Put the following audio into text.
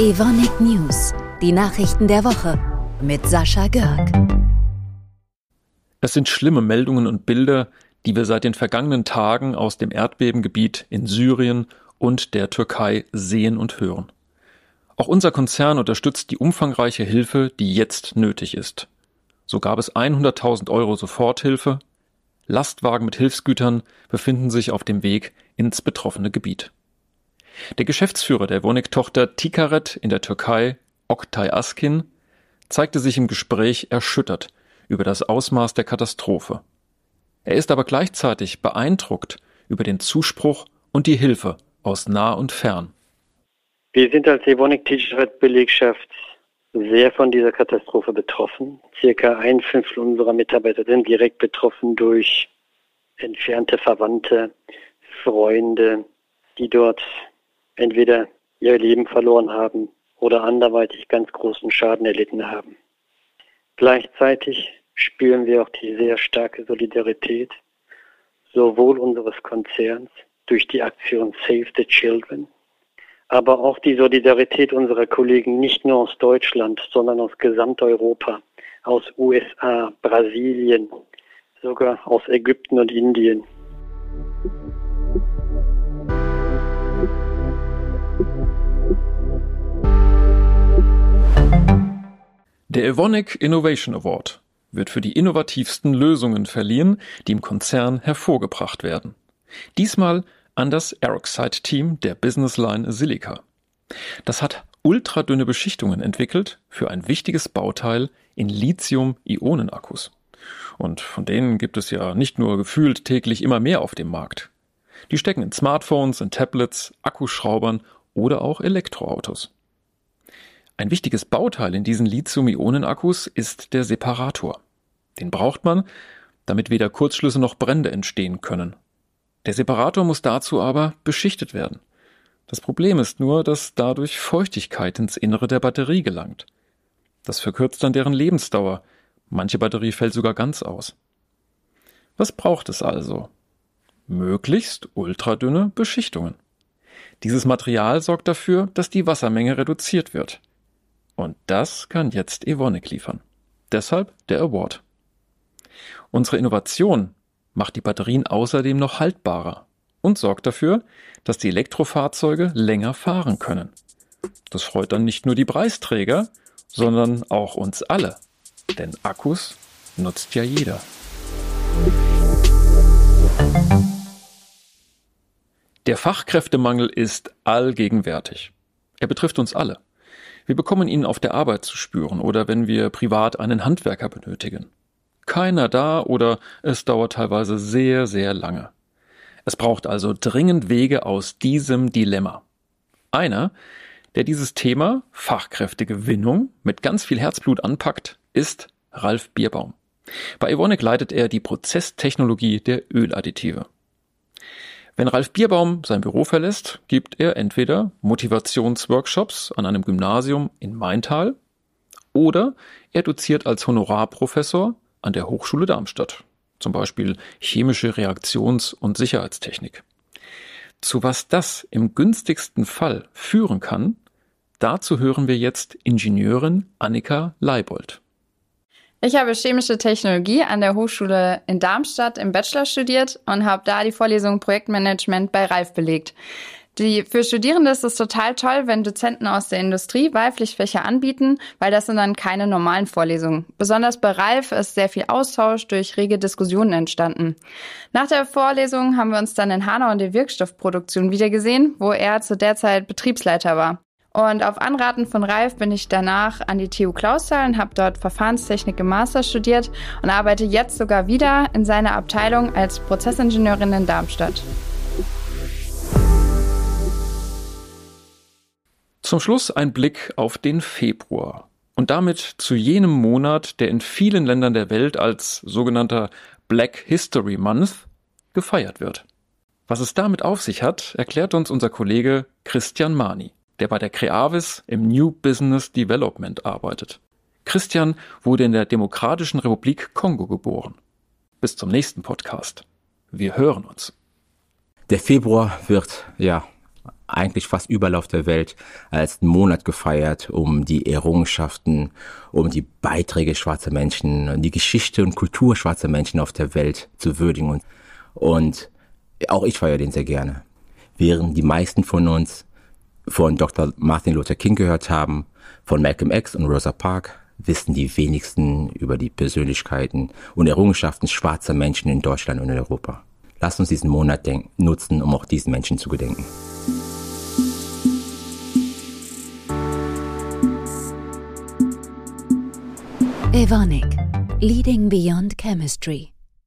Evonik News, die Nachrichten der Woche mit Sascha Görg. Es sind schlimme Meldungen und Bilder, die wir seit den vergangenen Tagen aus dem Erdbebengebiet in Syrien und der Türkei sehen und hören. Auch unser Konzern unterstützt die umfangreiche Hilfe, die jetzt nötig ist. So gab es 100.000 Euro Soforthilfe. Lastwagen mit Hilfsgütern befinden sich auf dem Weg ins betroffene Gebiet. Der Geschäftsführer der Wonig-Tochter Tikaret in der Türkei, Oktay Askin, zeigte sich im Gespräch erschüttert über das Ausmaß der Katastrophe. Er ist aber gleichzeitig beeindruckt über den Zuspruch und die Hilfe aus nah und fern. Wir sind als Evonik Tikaret Belegschaft sehr von dieser Katastrophe betroffen. Circa ein Fünftel unserer Mitarbeiter sind direkt betroffen durch entfernte Verwandte, Freunde, die dort entweder ihr Leben verloren haben oder anderweitig ganz großen Schaden erlitten haben. Gleichzeitig spüren wir auch die sehr starke Solidarität sowohl unseres Konzerns durch die Aktion Save the Children, aber auch die Solidarität unserer Kollegen nicht nur aus Deutschland, sondern aus Gesamteuropa, aus USA, Brasilien, sogar aus Ägypten und Indien. Der Evonik Innovation Award wird für die innovativsten Lösungen verliehen, die im Konzern hervorgebracht werden. Diesmal an das Aeroxide-Team der Businessline Silica. Das hat ultradünne Beschichtungen entwickelt für ein wichtiges Bauteil in Lithium-Ionen-Akkus. Und von denen gibt es ja nicht nur gefühlt täglich immer mehr auf dem Markt. Die stecken in Smartphones, in Tablets, Akkuschraubern oder auch Elektroautos. Ein wichtiges Bauteil in diesen Lithium-Ionen-Akkus ist der Separator. Den braucht man, damit weder Kurzschlüsse noch Brände entstehen können. Der Separator muss dazu aber beschichtet werden. Das Problem ist nur, dass dadurch Feuchtigkeit ins Innere der Batterie gelangt. Das verkürzt dann deren Lebensdauer. Manche Batterie fällt sogar ganz aus. Was braucht es also? Möglichst ultradünne Beschichtungen. Dieses Material sorgt dafür, dass die Wassermenge reduziert wird. Und das kann jetzt Evonik liefern. Deshalb der Award. Unsere Innovation macht die Batterien außerdem noch haltbarer und sorgt dafür, dass die Elektrofahrzeuge länger fahren können. Das freut dann nicht nur die Preisträger, sondern auch uns alle. Denn Akkus nutzt ja jeder. Der Fachkräftemangel ist allgegenwärtig. Er betrifft uns alle. Wir bekommen ihn auf der Arbeit zu spüren oder wenn wir privat einen Handwerker benötigen. Keiner da oder es dauert teilweise sehr, sehr lange. Es braucht also dringend Wege aus diesem Dilemma. Einer, der dieses Thema Fachkräftegewinnung mit ganz viel Herzblut anpackt, ist Ralf Bierbaum. Bei Evonik leitet er die Prozesstechnologie der Öladditive. Wenn Ralf Bierbaum sein Büro verlässt, gibt er entweder Motivationsworkshops an einem Gymnasium in Maintal oder er doziert als Honorarprofessor an der Hochschule Darmstadt, zum Beispiel chemische Reaktions- und Sicherheitstechnik. Zu was das im günstigsten Fall führen kann, dazu hören wir jetzt Ingenieurin Annika Leibold. Ich habe chemische Technologie an der Hochschule in Darmstadt im Bachelor studiert und habe da die Vorlesung Projektmanagement bei Ralf belegt. Die, für Studierende ist es total toll, wenn Dozenten aus der Industrie Wahlpflichtfächer anbieten, weil das sind dann keine normalen Vorlesungen. Besonders bei Ralf ist sehr viel Austausch durch rege Diskussionen entstanden. Nach der Vorlesung haben wir uns dann in Hanau in der Wirkstoffproduktion wiedergesehen, wo er zu der Zeit Betriebsleiter war. Und auf Anraten von Ralf bin ich danach an die TU Clausthal und habe dort Verfahrenstechnik im Master studiert und arbeite jetzt sogar wieder in seiner Abteilung als Prozessingenieurin in Darmstadt. Zum Schluss ein Blick auf den Februar und damit zu jenem Monat, der in vielen Ländern der Welt als sogenannter Black History Month gefeiert wird. Was es damit auf sich hat, erklärt uns unser Kollege Christian Mani der bei der Creavis im New Business Development arbeitet. Christian wurde in der Demokratischen Republik Kongo geboren. Bis zum nächsten Podcast. Wir hören uns. Der Februar wird ja eigentlich fast überall auf der Welt als Monat gefeiert, um die Errungenschaften, um die Beiträge schwarzer Menschen, die Geschichte und Kultur schwarzer Menschen auf der Welt zu würdigen. Und, und auch ich feiere den sehr gerne. Während die meisten von uns von Dr. Martin Luther King gehört haben, von Malcolm X und Rosa Parks, wissen die wenigsten über die Persönlichkeiten und Errungenschaften schwarzer Menschen in Deutschland und in Europa. Lasst uns diesen Monat nutzen, um auch diesen Menschen zu gedenken. Evonik, Leading Beyond Chemistry.